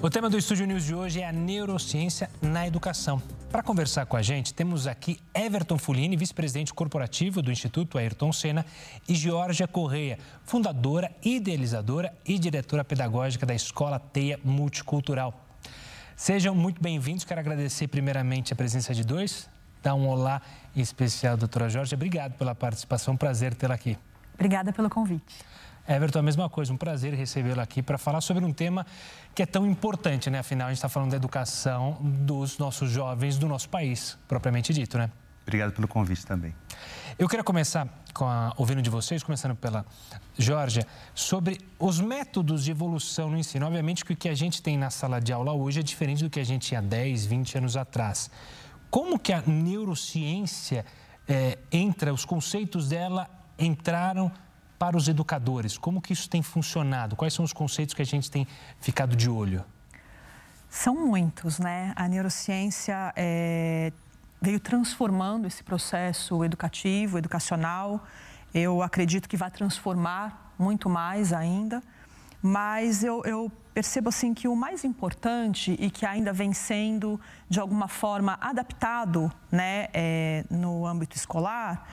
O tema do Estúdio News de hoje é a neurociência na educação. Para conversar com a gente, temos aqui Everton Fulini, vice-presidente corporativo do Instituto Ayrton Senna, e Georgia Correia, fundadora, idealizadora e diretora pedagógica da Escola Teia Multicultural. Sejam muito bem-vindos. Quero agradecer primeiramente a presença de dois. Dar um olá especial, doutora Jorge. Obrigado pela participação. Prazer tê-la aqui. Obrigada pelo convite. Everton, a mesma coisa, um prazer recebê-lo aqui para falar sobre um tema que é tão importante, né? Afinal, a gente está falando da educação dos nossos jovens do nosso país, propriamente dito, né? Obrigado pelo convite também. Eu queria começar com a, ouvindo de vocês, começando pela Georgia, sobre os métodos de evolução no ensino. Obviamente que o que a gente tem na sala de aula hoje é diferente do que a gente tinha 10, 20 anos atrás. Como que a neurociência é, entra, os conceitos dela entraram para os educadores? Como que isso tem funcionado? Quais são os conceitos que a gente tem ficado de olho? São muitos, né? A neurociência é, veio transformando esse processo educativo, educacional. Eu acredito que vai transformar muito mais ainda. Mas eu, eu percebo assim que o mais importante e que ainda vem sendo de alguma forma adaptado, né, é, no âmbito escolar,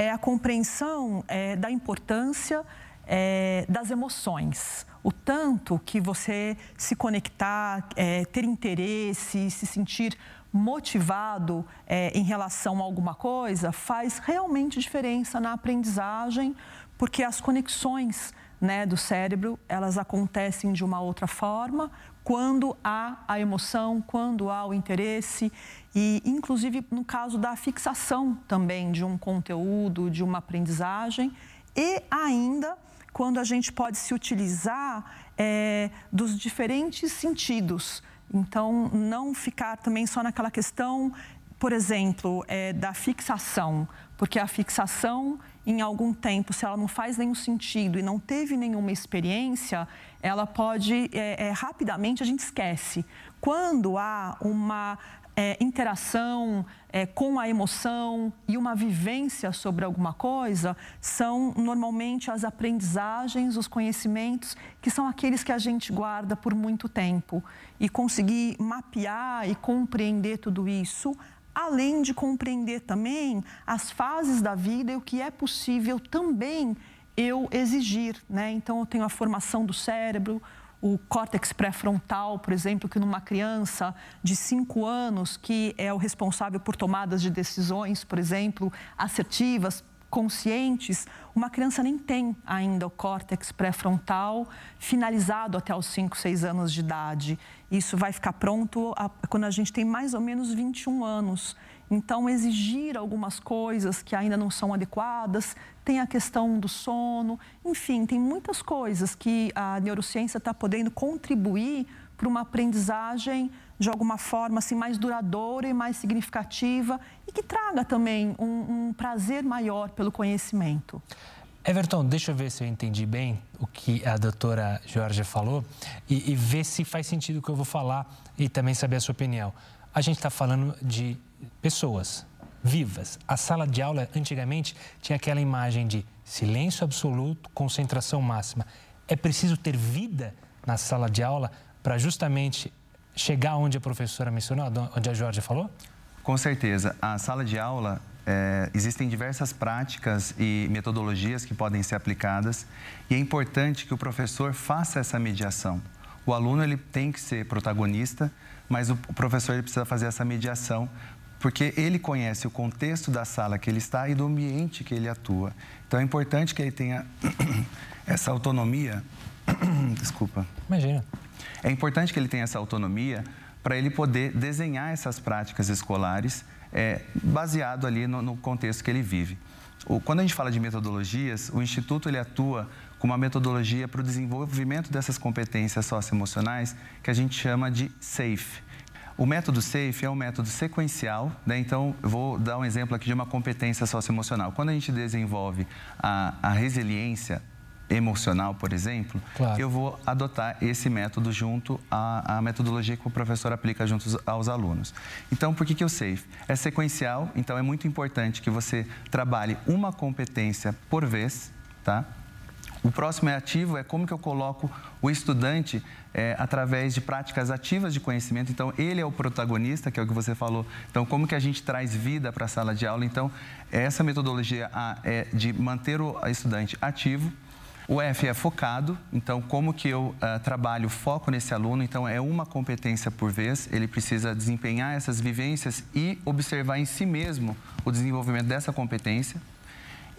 é a compreensão é, da importância é, das emoções. O tanto que você se conectar, é, ter interesse, se sentir motivado é, em relação a alguma coisa faz realmente diferença na aprendizagem, porque as conexões né, do cérebro elas acontecem de uma outra forma quando há a emoção, quando há o interesse e, inclusive, no caso da fixação também de um conteúdo, de uma aprendizagem, e ainda quando a gente pode se utilizar é, dos diferentes sentidos. Então, não ficar também só naquela questão, por exemplo, é, da fixação, porque a fixação, em algum tempo, se ela não faz nenhum sentido e não teve nenhuma experiência, ela pode, é, é, rapidamente, a gente esquece. Quando há uma é, interação é, com a emoção e uma vivência sobre alguma coisa são normalmente as aprendizagens, os conhecimentos, que são aqueles que a gente guarda por muito tempo. E conseguir mapear e compreender tudo isso, além de compreender também as fases da vida e o que é possível também eu exigir. Né? Então, eu tenho a formação do cérebro, o córtex pré-frontal, por exemplo, que numa criança de 5 anos, que é o responsável por tomadas de decisões, por exemplo, assertivas, conscientes, uma criança nem tem ainda o córtex pré-frontal finalizado até os 5, 6 anos de idade. Isso vai ficar pronto quando a gente tem mais ou menos 21 anos. Então, exigir algumas coisas que ainda não são adequadas, tem a questão do sono, enfim, tem muitas coisas que a neurociência está podendo contribuir para uma aprendizagem de alguma forma assim mais duradoura e mais significativa e que traga também um, um prazer maior pelo conhecimento. Everton, deixa eu ver se eu entendi bem o que a doutora Jorge falou e, e ver se faz sentido o que eu vou falar e também saber a sua opinião. A gente está falando de pessoas vivas. A sala de aula, antigamente, tinha aquela imagem de silêncio absoluto, concentração máxima. É preciso ter vida na sala de aula para justamente chegar onde a professora mencionou, onde a Jorge falou? Com certeza. A sala de aula, é, existem diversas práticas e metodologias que podem ser aplicadas e é importante que o professor faça essa mediação. O aluno ele tem que ser protagonista, mas o professor ele precisa fazer essa mediação porque ele conhece o contexto da sala que ele está e do ambiente que ele atua. Então é importante que ele tenha essa autonomia. Desculpa. Imagina. É importante que ele tenha essa autonomia para ele poder desenhar essas práticas escolares é, baseado ali no, no, contexto que ele vive. O, quando a gente fala de metodologias, o Instituto ele atua com uma metodologia para o desenvolvimento dessas competências socioemocionais que a gente chama de SAFE. O método SAFE é um método sequencial, né? então vou dar um exemplo aqui de uma competência socioemocional. Quando a gente desenvolve a, a resiliência emocional, por exemplo, claro. eu vou adotar esse método junto à, à, metodologia que o professor aplica junto aos alunos. Então, por que, que o SAFE? É sequencial, então é muito importante que você trabalhe uma competência por vez, tá? O próximo é ativo, é como que eu coloco o estudante é, através de práticas ativas de conhecimento. Então, ele é o protagonista, que é o que você falou. Então, como que a gente traz vida para a sala de aula? Então, essa metodologia é de manter o estudante ativo. O F é focado, então como que eu uh, trabalho foco nesse aluno? Então é uma competência por vez, ele precisa desempenhar essas vivências e observar em si mesmo o desenvolvimento dessa competência.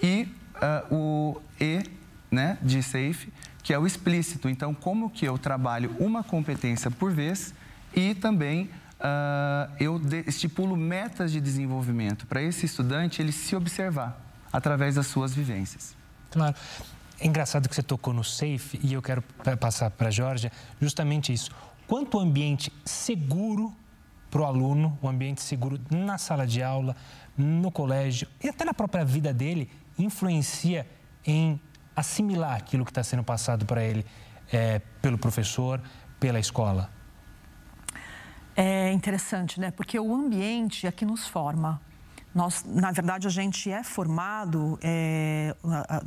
E uh, o E, né, de SAFE, que é o explícito. Então como que eu trabalho uma competência por vez e também uh, eu estipulo metas de desenvolvimento para esse estudante ele se observar através das suas vivências. Claro. É engraçado que você tocou no safe e eu quero passar para a Georgia justamente isso. Quanto o ambiente seguro para o aluno, o ambiente seguro na sala de aula, no colégio e até na própria vida dele, influencia em assimilar aquilo que está sendo passado para ele é, pelo professor, pela escola? É interessante, né? Porque o ambiente é que nos forma. Nós, na verdade, a gente é formado é,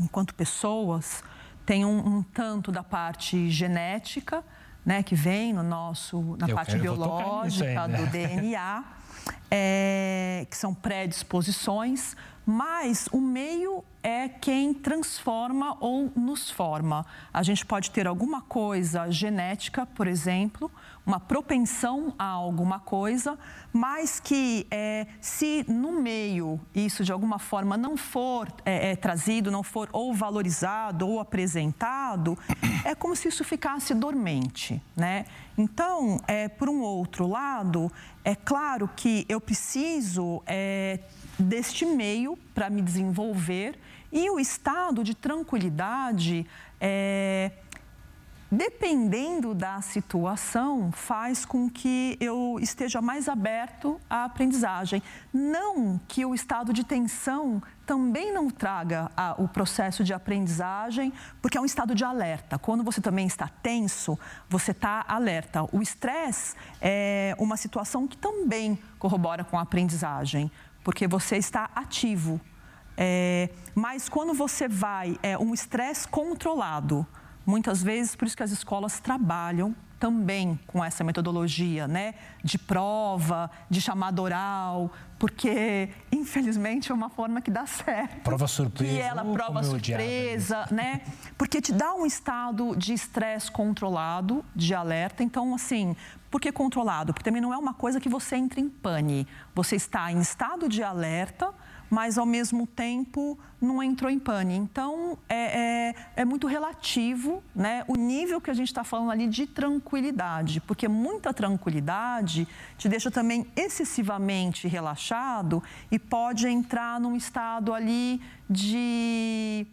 enquanto pessoas, tem um, um, tanto da parte genética, né, que vem no nosso, na eu parte biológica aí, né? do DNA, é, que são predisposições, mas o meio é quem transforma ou nos forma. A gente pode ter alguma coisa genética, por exemplo, uma propensão a alguma coisa, mas que é, se no meio isso de alguma forma não for é, é, trazido, não for ou valorizado ou apresentado, é como se isso ficasse dormente, né? Então, é, por um outro lado, é claro que eu preciso é, deste meio para me desenvolver e o estado de tranquilidade é, dependendo da situação, faz com que eu esteja mais aberto à aprendizagem. Não que o estado de tensão também não traga a, o processo de aprendizagem, porque é um estado de alerta. Quando você também está tenso, você está alerta. O estresse é uma situação que também corrobora com a aprendizagem, porque você está ativo. É, mas quando você vai, é um estresse controlado, Muitas vezes, por isso que as escolas trabalham também com essa metodologia, né? De prova, de chamada oral, porque, infelizmente, é uma forma que dá certo. Prova surpresa. Que ela prova surpresa, né? Porque te dá um estado de estresse controlado, de alerta. Então, assim, por que controlado? Porque também não é uma coisa que você entra em pane. Você está em estado de alerta, mas ao mesmo tempo não entrou em pane. Então é, é, é muito relativo né, o nível que a gente está falando ali de tranquilidade, porque muita tranquilidade te deixa também excessivamente relaxado e pode entrar num estado ali de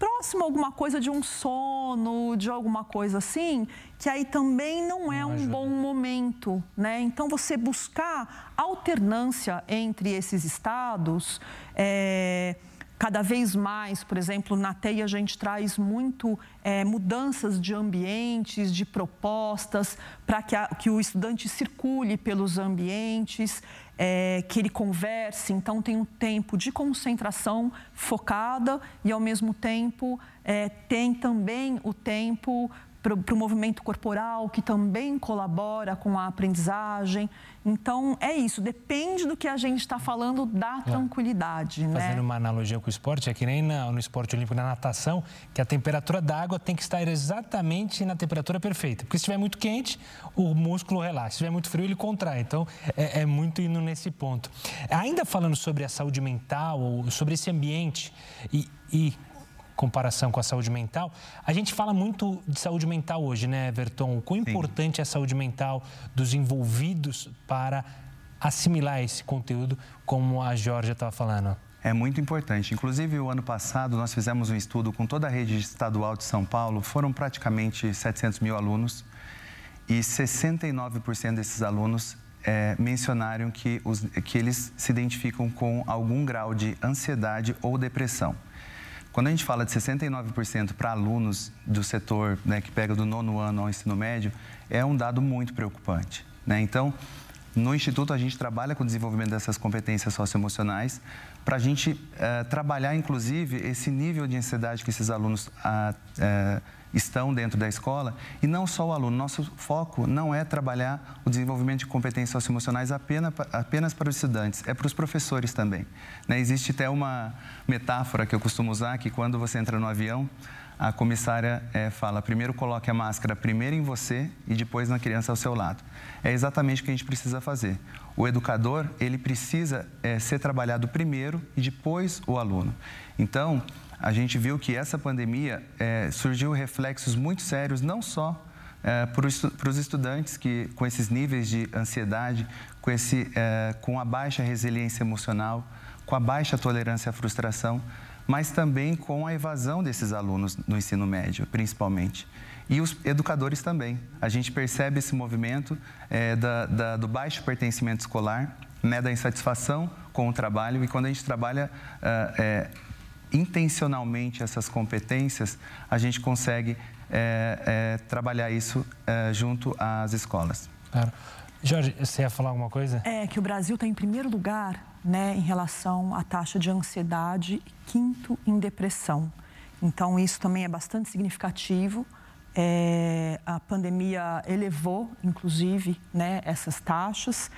próximo a alguma coisa de um sono, de alguma coisa assim, que aí também não é não um bom momento, né? Então você buscar alternância entre esses estados. É cada vez mais, por exemplo, na TEI a gente traz muito é, mudanças de ambientes, de propostas, para que, que, o estudante circule pelos ambientes, é, que ele converse. Então, tem um tempo de concentração focada e, ao mesmo tempo, é, tem também o tempo para o movimento corporal, que também colabora com a aprendizagem. Então, é isso, depende do que a gente está falando da tranquilidade. Né? Fazendo uma analogia com o esporte, é que nem no esporte olímpico, na natação, que a temperatura da água tem que estar exatamente na temperatura perfeita. Porque se estiver muito quente, o músculo relaxa. Se estiver muito frio, ele contrai. Então, é, é muito indo nesse ponto. Ainda falando sobre a saúde mental, sobre esse ambiente e, e comparação com a saúde mental. A gente fala muito de saúde mental hoje, né, Everton? O quão Sim. importante é a saúde mental dos envolvidos para assimilar esse conteúdo, como a Georgia estava falando? É muito importante. Inclusive, o ano passado, nós fizemos um estudo com toda a rede estadual de São Paulo. Foram praticamente 700 mil alunos e 69% desses alunos é, mencionaram que, os, que eles se identificam com algum grau de ansiedade ou depressão. Quando a gente fala de 69% para alunos do setor né, que pega do nono ano ao ensino médio, é um dado muito preocupante. Né? Então, no Instituto, a gente trabalha com o desenvolvimento dessas competências socioemocionais para a gente uh, trabalhar, inclusive, esse nível de ansiedade que esses alunos uh, uh, estão dentro da escola. E não só o aluno, nosso foco não é trabalhar o desenvolvimento de competências socioemocionais apenas, apenas para os estudantes, é para os professores também. Né? Existe até uma metáfora que eu costumo usar, que quando você entra no avião, a comissária é, fala: primeiro coloque a máscara primeiro em você e depois na criança ao seu lado. É exatamente o que a gente precisa fazer. O educador ele precisa é, ser trabalhado primeiro e depois o aluno. Então, a gente viu que essa pandemia é, surgiu reflexos muito sérios, não só é, para os estudantes que com esses níveis de ansiedade, com, esse, é, com a baixa resiliência emocional, com a baixa tolerância à frustração, mas também com a evasão desses alunos no ensino médio, principalmente. E os educadores também. A gente percebe esse movimento é, da, da, do baixo pertencimento escolar, né, da insatisfação com o trabalho, e quando a gente trabalha é, intencionalmente essas competências, a gente consegue é, trabalhar isso junto às escolas. Claro. Jorge, você ia falar alguma coisa? É que o Brasil está em primeiro lugar né, em relação à taxa de ansiedade, quinto em depressão. Então, isso também é bastante significativo. É, a pandemia elevou, inclusive, né, essas taxas.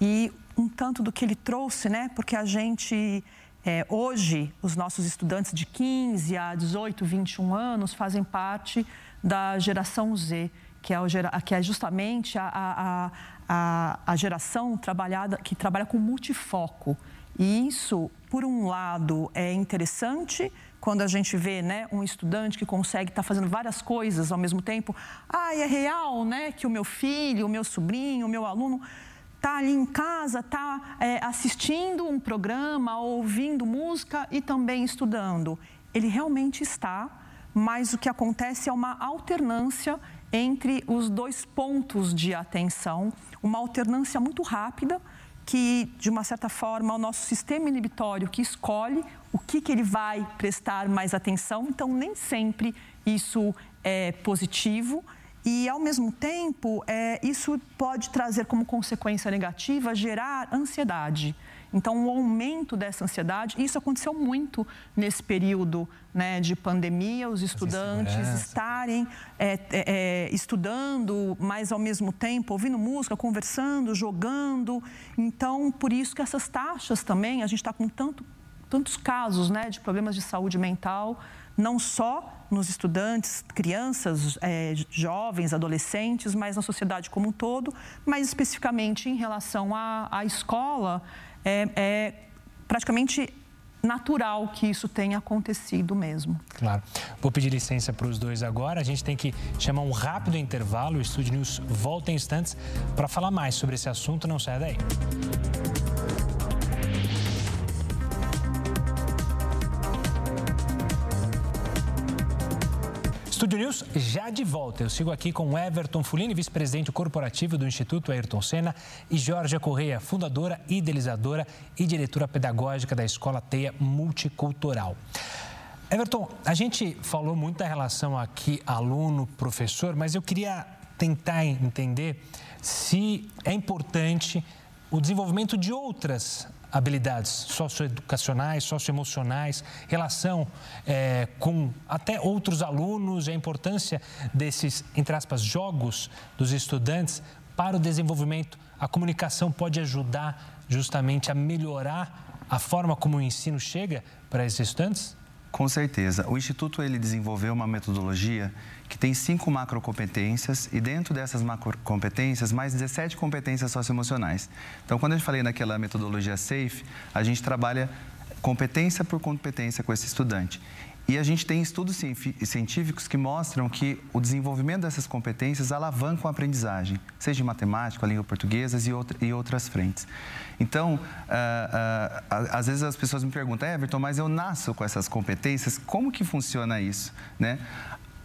E um tanto do que ele trouxe, né, porque a gente, é, hoje, os nossos estudantes de 15 a 18, 21 anos fazem parte da geração Z, que é, o, que é justamente a, a, a, a geração trabalhada, que trabalha com multifoco. E isso, por um lado, é interessante quando a gente vê né, um estudante que consegue estar tá fazendo várias coisas ao mesmo tempo. Ah, é real né, que o meu filho, o meu sobrinho, o meu aluno está ali em casa, está é, assistindo um programa, ouvindo música e também estudando. Ele realmente está, mas o que acontece é uma alternância entre os dois pontos de atenção, uma alternância muito rápida que, de uma certa forma, o nosso sistema inibitório que escolhe o que, que ele vai prestar mais atenção, então nem sempre isso é positivo. E, ao mesmo tempo, é, isso pode trazer como consequência negativa gerar ansiedade. Então, o aumento dessa ansiedade, isso aconteceu muito nesse período né, de pandemia, os estudantes estarem é, é, é, estudando, mas ao mesmo tempo ouvindo música, conversando, jogando. Então, por isso que essas taxas também, a gente está com tanto, tantos casos né, de problemas de saúde mental, não só nos estudantes, crianças, é, jovens, adolescentes, mas na sociedade como um todo, mas especificamente em relação à, à escola é, é praticamente natural que isso tenha acontecido mesmo. Claro. Vou pedir licença para os dois agora. A gente tem que chamar um rápido intervalo. O Estúdio News volta em instantes para falar mais sobre esse assunto. Não saia daí. Estúdio News já de volta. Eu sigo aqui com Everton Fulini, vice-presidente corporativo do Instituto Ayrton Senna, e Jorge Correia, fundadora, idealizadora e diretora pedagógica da Escola Teia Multicultural. Everton, a gente falou muito da relação aqui aluno-professor, mas eu queria tentar entender se é importante o desenvolvimento de outras habilidades socioeducacionais, socioemocionais, relação é, com até outros alunos, a importância desses, entre aspas, jogos dos estudantes para o desenvolvimento. A comunicação pode ajudar justamente a melhorar a forma como o ensino chega para esses estudantes? Com certeza. O Instituto ele desenvolveu uma metodologia que tem cinco macrocompetências e dentro dessas macrocompetências, mais 17 competências socioemocionais. Então, quando eu falei naquela metodologia SAFE, a gente trabalha competência por competência com esse estudante. E a gente tem estudos científicos que mostram que o desenvolvimento dessas competências alavancam a aprendizagem, seja em matemática, língua portuguesa e, outras frentes. Então, uh, uh, às vezes as pessoas me perguntam, Everton, mas eu nasço com essas competências, como que funciona isso? Né?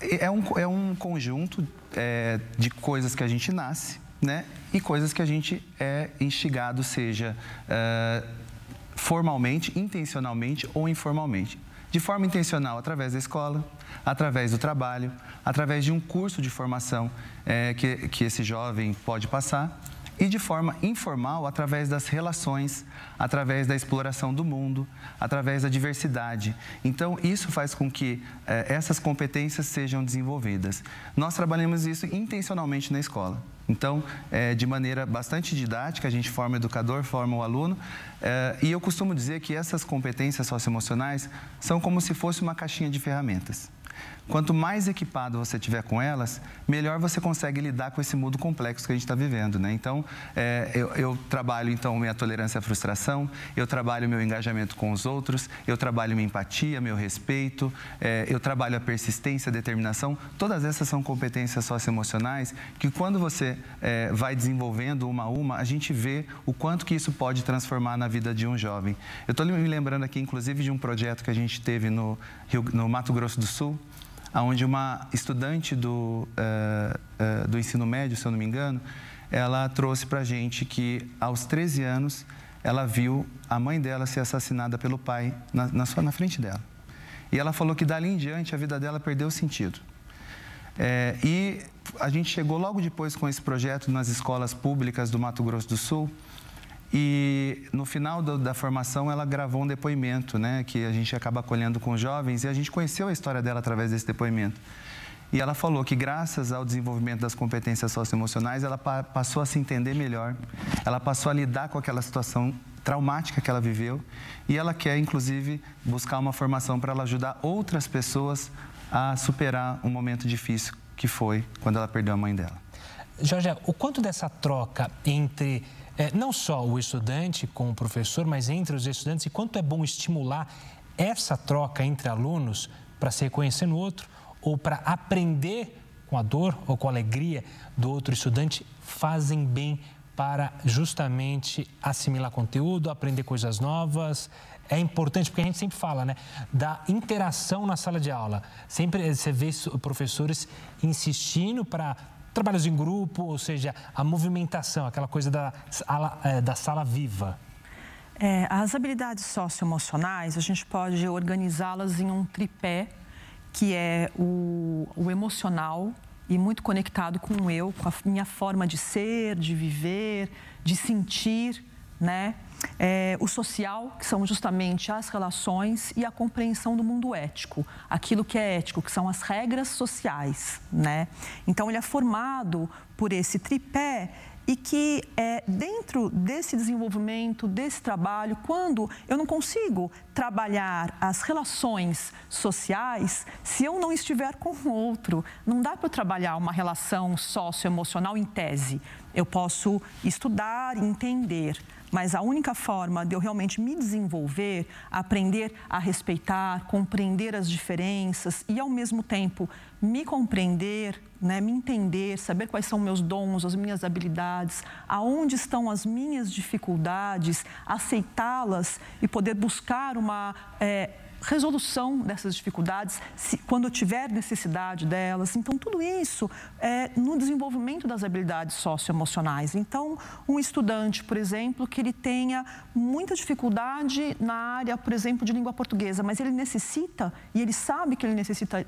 É, um, é um conjunto é, de coisas que a gente nasce né? e coisas que a gente é instigado, seja uh, formalmente, intencionalmente ou informalmente de forma intencional através da escola, através do trabalho, através de um curso de formação é, que, que esse jovem pode passar e de forma informal através das relações, através da exploração do mundo, através da diversidade. Então, isso faz com que eh, essas competências sejam desenvolvidas. Nós trabalhamos isso intencionalmente na escola. Então, é, de maneira bastante didática, a gente forma o educador, forma o aluno. É, e eu costumo dizer que essas competências socioemocionais são como se fosse uma caixinha de ferramentas. Quanto mais equipado você tiver com elas, melhor você consegue lidar com esse mundo complexo que a gente está vivendo, né? Então, é, eu, eu, trabalho então minha tolerância à frustração, eu trabalho meu engajamento com os outros, eu trabalho minha empatia, meu respeito, é, eu trabalho a persistência, a determinação. Todas essas são competências socioemocionais que quando você é, vai desenvolvendo uma a uma, a gente vê o quanto que isso pode transformar na vida de um jovem. Eu estou me lembrando aqui, inclusive, de um projeto que a gente teve no, Rio, no Mato Grosso do Sul, onde uma estudante do, uh, uh, do ensino médio, se eu não me engano, ela trouxe para a gente que aos 13 anos ela viu a mãe dela ser assassinada pelo pai na, na, sua, na frente dela. E ela falou que dali em diante a vida dela perdeu sentido. É, e a gente chegou logo depois com esse projeto nas escolas públicas do Mato Grosso do Sul e no final do, da formação ela gravou um depoimento, né, que a gente acaba acolhendo com jovens e a gente conheceu a história dela através desse depoimento. E ela falou que graças ao desenvolvimento das competências socioemocionais, ela pa passou a se entender melhor, ela passou a lidar com aquela situação traumática que ela viveu e ela quer inclusive buscar uma formação para ela ajudar outras pessoas a superar um momento difícil que foi quando ela perdeu a mãe dela. Jorge, o quanto dessa troca entre é, não só o estudante com o professor, mas entre os estudantes, e quanto é bom estimular essa troca entre alunos para se reconhecer no outro ou para aprender com a dor ou com a alegria do outro estudante, fazem bem para justamente assimilar conteúdo, aprender coisas novas. É importante, porque a gente sempre fala, né, da interação na sala de aula. Sempre você vê professores insistindo para trabalhos em grupo, ou seja, a movimentação, aquela coisa da, é, da sala viva? É, as habilidades socioemocionais, a gente pode organizá-las em um tripé, que é o, o emocional, e muito conectado com o eu, com a minha forma de ser, de viver, de sentir, né? É, o social, que são justamente as relações e a compreensão do mundo ético, aquilo que é ético, que são as regras sociais, né? Então ele é formado por esse tripé e que é, dentro desse desenvolvimento, desse trabalho, quando eu não consigo trabalhar as relações sociais, se eu não estiver com o outro, não dá para eu trabalhar uma relação socioemocional em tese. Eu posso estudar, entender, mas a única forma de eu realmente me desenvolver, aprender a respeitar, compreender as diferenças e, ao mesmo tempo, me compreender, né, me entender, saber quais são meus dons, as minhas habilidades, aonde estão as minhas dificuldades, aceitá-las e poder buscar uma. É, resolução dessas dificuldades, se, quando tiver necessidade delas. Então, tudo isso é no desenvolvimento das habilidades socioemocionais. Então, um estudante, por exemplo, que ele tenha muita dificuldade na área, por exemplo, de língua portuguesa, mas ele necessita, e ele sabe que ele necessita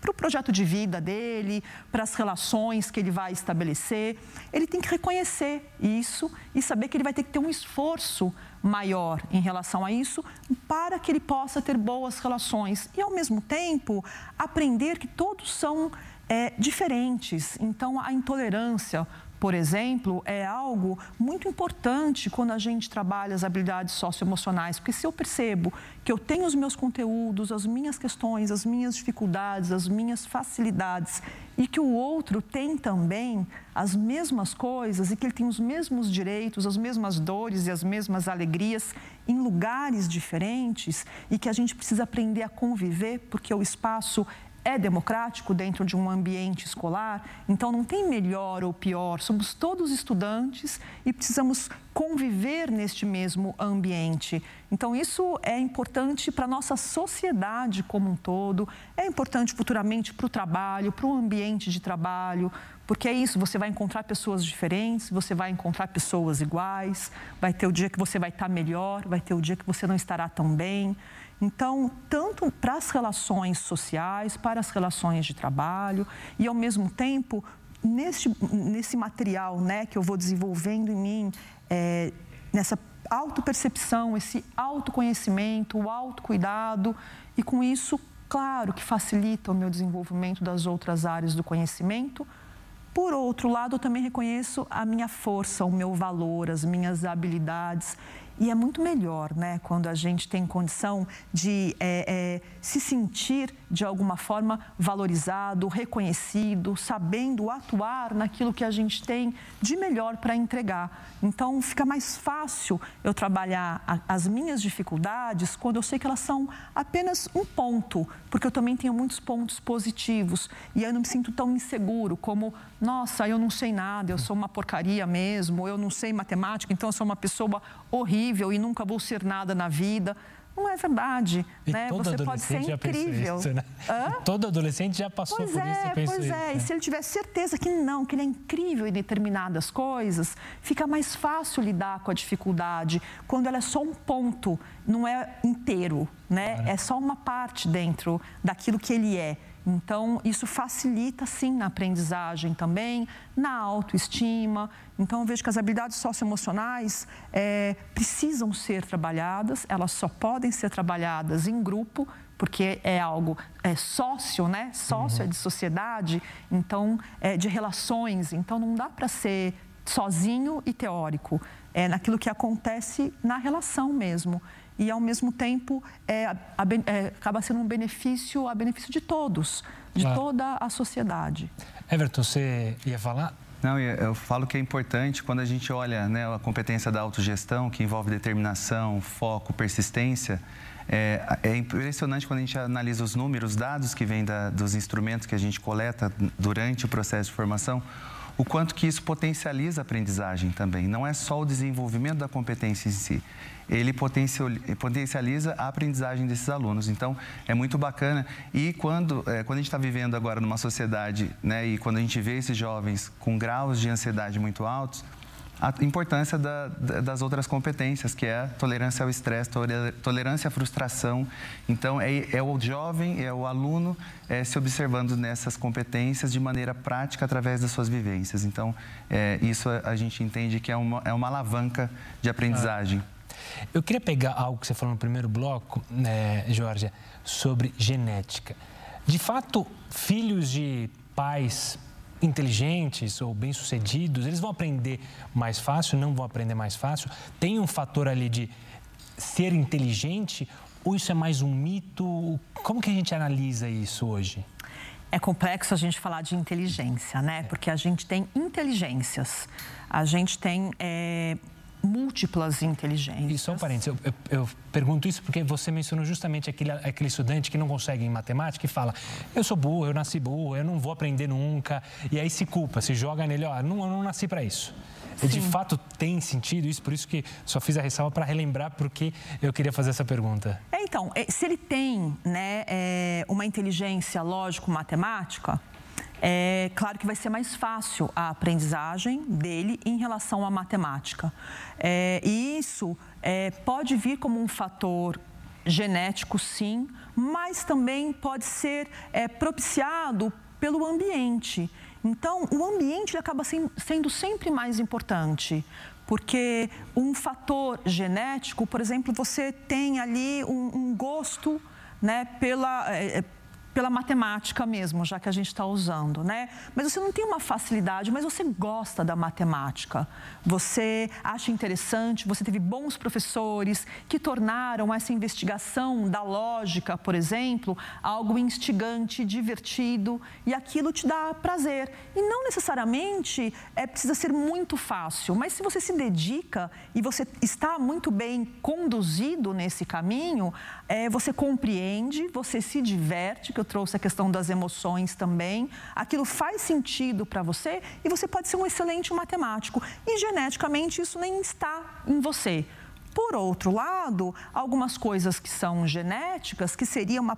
para o projeto de vida dele, para as relações que ele vai estabelecer. Ele tem que reconhecer isso e saber que ele vai ter que ter um esforço maior em relação a isso, para que ele possa ter boas relações e, ao mesmo tempo, aprender que todos são é, diferentes. Então, a intolerância, por exemplo, é algo muito importante quando a gente trabalha as habilidades socioemocionais, porque se eu percebo que eu tenho os meus conteúdos, as minhas questões, as minhas dificuldades, as minhas facilidades e que o outro tem também as mesmas coisas e que ele tem os mesmos direitos, as mesmas dores e as mesmas alegrias em lugares diferentes e que a gente precisa aprender a conviver porque o espaço é democrático dentro de um ambiente escolar, então não tem melhor ou pior, somos todos estudantes e precisamos conviver neste mesmo ambiente. Então, isso é importante para a nossa sociedade como um todo, é importante futuramente para o trabalho, para o ambiente de trabalho, porque é isso, você vai encontrar pessoas diferentes, você vai encontrar pessoas iguais, vai ter o dia que você vai estar melhor, vai ter o dia que você não estará tão bem. Então, tanto para as relações sociais, para as relações de trabalho e, ao mesmo tempo, nesse, nesse material né, que eu vou desenvolvendo em mim, é, nessa autopercepção, esse autoconhecimento, o autocuidado, e com isso, claro que facilita o meu desenvolvimento das outras áreas do conhecimento. Por outro lado, eu também reconheço a minha força, o meu valor, as minhas habilidades e é muito melhor, né, quando a gente tem condição de é, é, se sentir de alguma forma valorizado, reconhecido, sabendo atuar naquilo que a gente tem de melhor para entregar. Então, fica mais fácil eu trabalhar a, as minhas dificuldades quando eu sei que elas são apenas um ponto, porque eu também tenho muitos pontos positivos e eu não me sinto tão inseguro como, nossa, eu não sei nada, eu sou uma porcaria mesmo, eu não sei matemática, então eu sou uma pessoa horrível incrível e nunca vou ser nada na vida. Não é verdade, e né? Você pode ser incrível. Isso, né? Todo adolescente já passou pois por é, isso. Pois isso, é, e se ele tiver certeza que não, que ele é incrível em determinadas coisas, fica mais fácil lidar com a dificuldade quando ela é só um ponto, não é inteiro, né? Claro. É só uma parte dentro daquilo que ele é. Então, isso facilita, sim, na aprendizagem também, na autoestima. Então, eu vejo que as habilidades socioemocionais é, precisam ser trabalhadas, elas só podem ser trabalhadas em grupo, porque é algo é sócio, né? Sócio uhum. é de sociedade, então, é de relações. Então, não dá para ser sozinho e teórico. É naquilo que acontece na relação mesmo e, ao mesmo tempo, é, a, é, acaba sendo um benefício a benefício de todos, de ah. toda a sociedade. Everton, você ia falar? Não, eu falo que é importante quando a gente olha né, a competência da autogestão, que envolve determinação, foco, persistência. É, é impressionante quando a gente analisa os números, os dados que vêm da, dos instrumentos que a gente coleta durante o processo de formação o quanto que isso potencializa a aprendizagem também. Não é só o desenvolvimento da competência em si, ele potencializa a aprendizagem desses alunos. Então, é muito bacana. E quando, é, quando a gente está vivendo agora numa sociedade, né, e quando a gente vê esses jovens com graus de ansiedade muito altos, a importância da, das outras competências, que é tolerância ao estresse, tolerância à frustração. Então, é, é, o jovem, é o aluno é, se observando nessas competências de maneira prática através das suas vivências. Então, é, isso a, a, gente entende que é uma, é uma alavanca de aprendizagem. Eu queria pegar algo que você falou no primeiro bloco, né, Jorge, sobre genética. De fato, filhos de pais inteligentes ou bem-sucedidos, eles vão aprender mais fácil, não vão aprender mais fácil? Tem um fator ali de ser inteligente ou isso é mais um mito? Como que a gente analisa isso hoje? É complexo a gente falar de inteligência, né? Porque a gente tem inteligências, a gente tem é, múltiplas inteligências. E só um parênteses, eu, eu, eu, pergunto isso porque você mencionou justamente aquele, aquele estudante que não consegue em matemática e fala, eu sou burro, eu nasci burro, eu não vou aprender nunca, e aí se culpa, se joga nele, ó, não, eu não nasci para isso. E de fato tem sentido isso, por isso que só fiz a ressalva para relembrar porque eu queria fazer essa pergunta. É, então, é, se ele tem né, é, uma inteligência lógico-matemática, é claro que vai ser mais fácil a aprendizagem dele em relação à matemática. É, e isso é, pode vir como um fator genético, sim, mas também pode ser é, propiciado pelo ambiente. Então, o ambiente acaba sendo sempre mais importante, porque um fator genético, por exemplo, você tem ali um, um gosto né, pela, é, pela matemática mesmo, já que a gente está usando, né? Mas você não tem uma facilidade, mas você gosta da matemática. Você acha interessante, você teve bons professores que tornaram essa investigação da lógica, por exemplo, algo instigante, divertido, e aquilo te dá prazer. E não necessariamente é, precisa ser muito fácil, mas se você se dedica e você está muito bem conduzido nesse caminho, é, você compreende, você se diverte, que eu trouxe a questão das emoções também. Aquilo faz sentido para você e você pode ser um excelente matemático. E geneticamente isso nem está em você. Por outro lado, algumas coisas que são genéticas, que seria uma,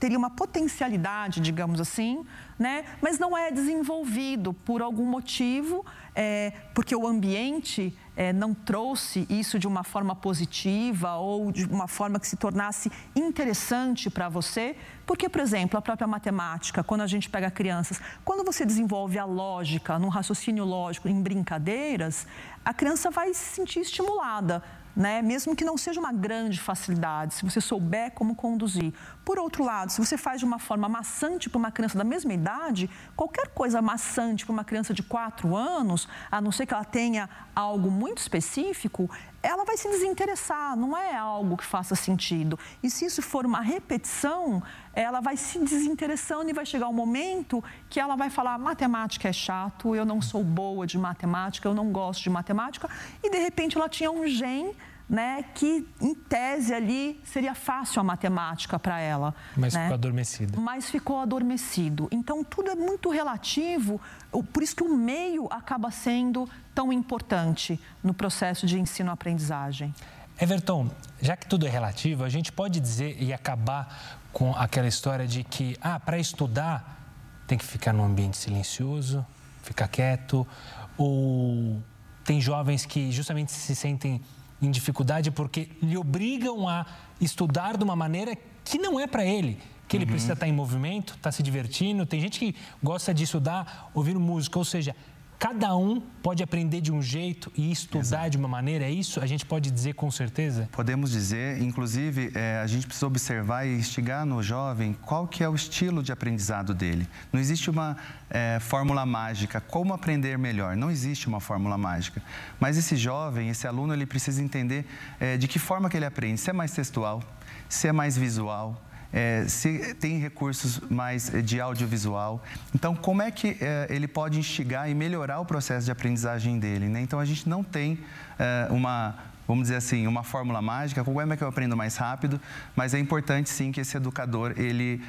teria uma potencialidade, digamos assim, né? mas não é desenvolvido por algum motivo, é, porque o ambiente é, não trouxe isso de uma forma positiva ou de uma forma que se tornasse interessante para você. Porque, por exemplo, a própria matemática, quando a gente pega crianças, quando você desenvolve a lógica, num raciocínio lógico, em brincadeiras, a criança vai se sentir estimulada né? mesmo que não seja uma grande facilidade, se você souber como conduzir. Por outro lado, se você faz de uma forma maçante para uma criança da mesma idade, qualquer coisa maçante para uma criança de 4 anos, a não ser que ela tenha algo muito específico, ela vai se desinteressar, não é algo que faça sentido. E se isso for uma repetição, ela vai se desinteressando e vai chegar um momento que ela vai falar: matemática é chato, eu não sou boa de matemática, eu não gosto de matemática, e de repente ela tinha um gen né, que em tese ali seria fácil a matemática para ela. Mas né? ficou adormecido. Mas ficou adormecido. Então tudo é muito relativo, por isso que o meio acaba sendo tão importante no processo de ensino-aprendizagem. Everton, já que tudo é relativo, a gente pode dizer e acabar com aquela história de que, ah, para estudar tem que ficar num ambiente silencioso, ficar quieto, ou tem jovens que justamente se sentem em dificuldade porque lhe obrigam a estudar de uma maneira que não é para ele. Que ele uhum. precisa estar em movimento, estar se divertindo. Tem gente que gosta de estudar ouvindo música, ou seja, cada um pode aprender de um jeito e estudar Exato. de uma maneira, é isso? A gente pode dizer com certeza? Podemos dizer, inclusive, é, a gente precisa observar e instigar no jovem qual que é o estilo de aprendizado dele. Não existe uma é, fórmula mágica, como aprender melhor, não existe uma fórmula mágica. Mas esse jovem, esse aluno, ele precisa entender é, de que forma que ele aprende, se é mais textual, se é mais visual, é, se tem recursos mais é, de audiovisual. Então, como é que é, ele pode instigar e melhorar o processo de aprendizagem dele? Né? Então, a gente não tem é, uma, vamos dizer assim, uma fórmula mágica, como é que eu aprendo mais rápido, mas é importante sim que esse educador ele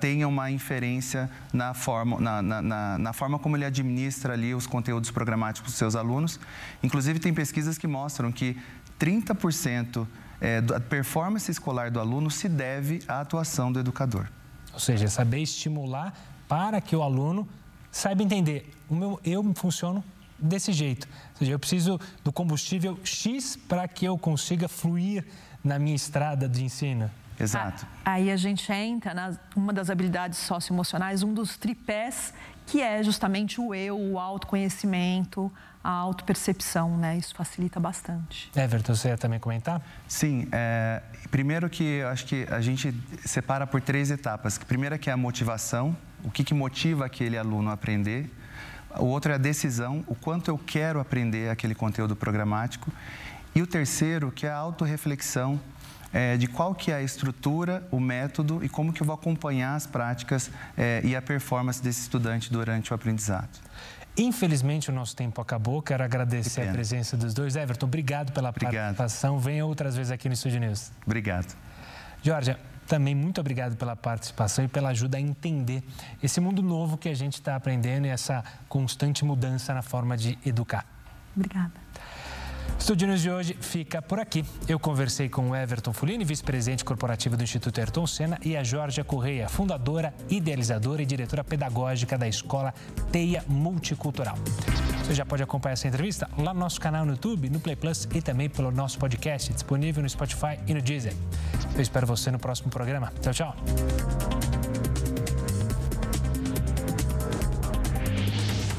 tenha uma inferência na forma, na, na, na, na, forma como ele administra ali os conteúdos programáticos dos seus alunos. Inclusive tem pesquisas que mostram que 30% é, a performance escolar do aluno se deve à atuação do educador. Ou seja, saber estimular para que o aluno saiba entender. O meu, eu funciono desse jeito. Ou seja, eu preciso do combustível X para que eu consiga fluir na minha estrada de ensino. Exato. Aí a gente entra na uma das habilidades socioemocionais, um dos tripés, que é justamente o eu, o autoconhecimento, a autopercepção, né? Isso facilita bastante. Everton, você ia também comentar? Sim. É, primeiro que eu acho que a gente separa por três etapas. Primeiro que é a motivação, o que, que motiva aquele aluno a aprender. O outro é a decisão, o quanto eu quero aprender aquele conteúdo programático. E o terceiro, que é a autorreflexão, é, de qual que é a estrutura, o método e como que eu vou acompanhar as práticas é, e a performance desse estudante durante o aprendizado. Infelizmente, o nosso tempo acabou. Quero agradecer a presença dos dois. Everton, obrigado pela obrigado. participação. Venha outras vezes aqui no Estúdio News. Obrigado. Georgia, também muito obrigado pela participação e pela ajuda a entender esse mundo novo que a gente está aprendendo e essa constante mudança na forma de educar. Obrigada. Estúdio News de hoje fica por aqui. Eu conversei com o Everton Fulini, vice-presidente corporativo do Instituto Ayrton Senna, e a Georgia Correia, fundadora, idealizadora e diretora pedagógica da Escola Teia Multicultural. Você já pode acompanhar essa entrevista lá no nosso canal no YouTube, no Play Plus e também pelo nosso podcast disponível no Spotify e no Deezer. Eu espero você no próximo programa. Tchau, tchau.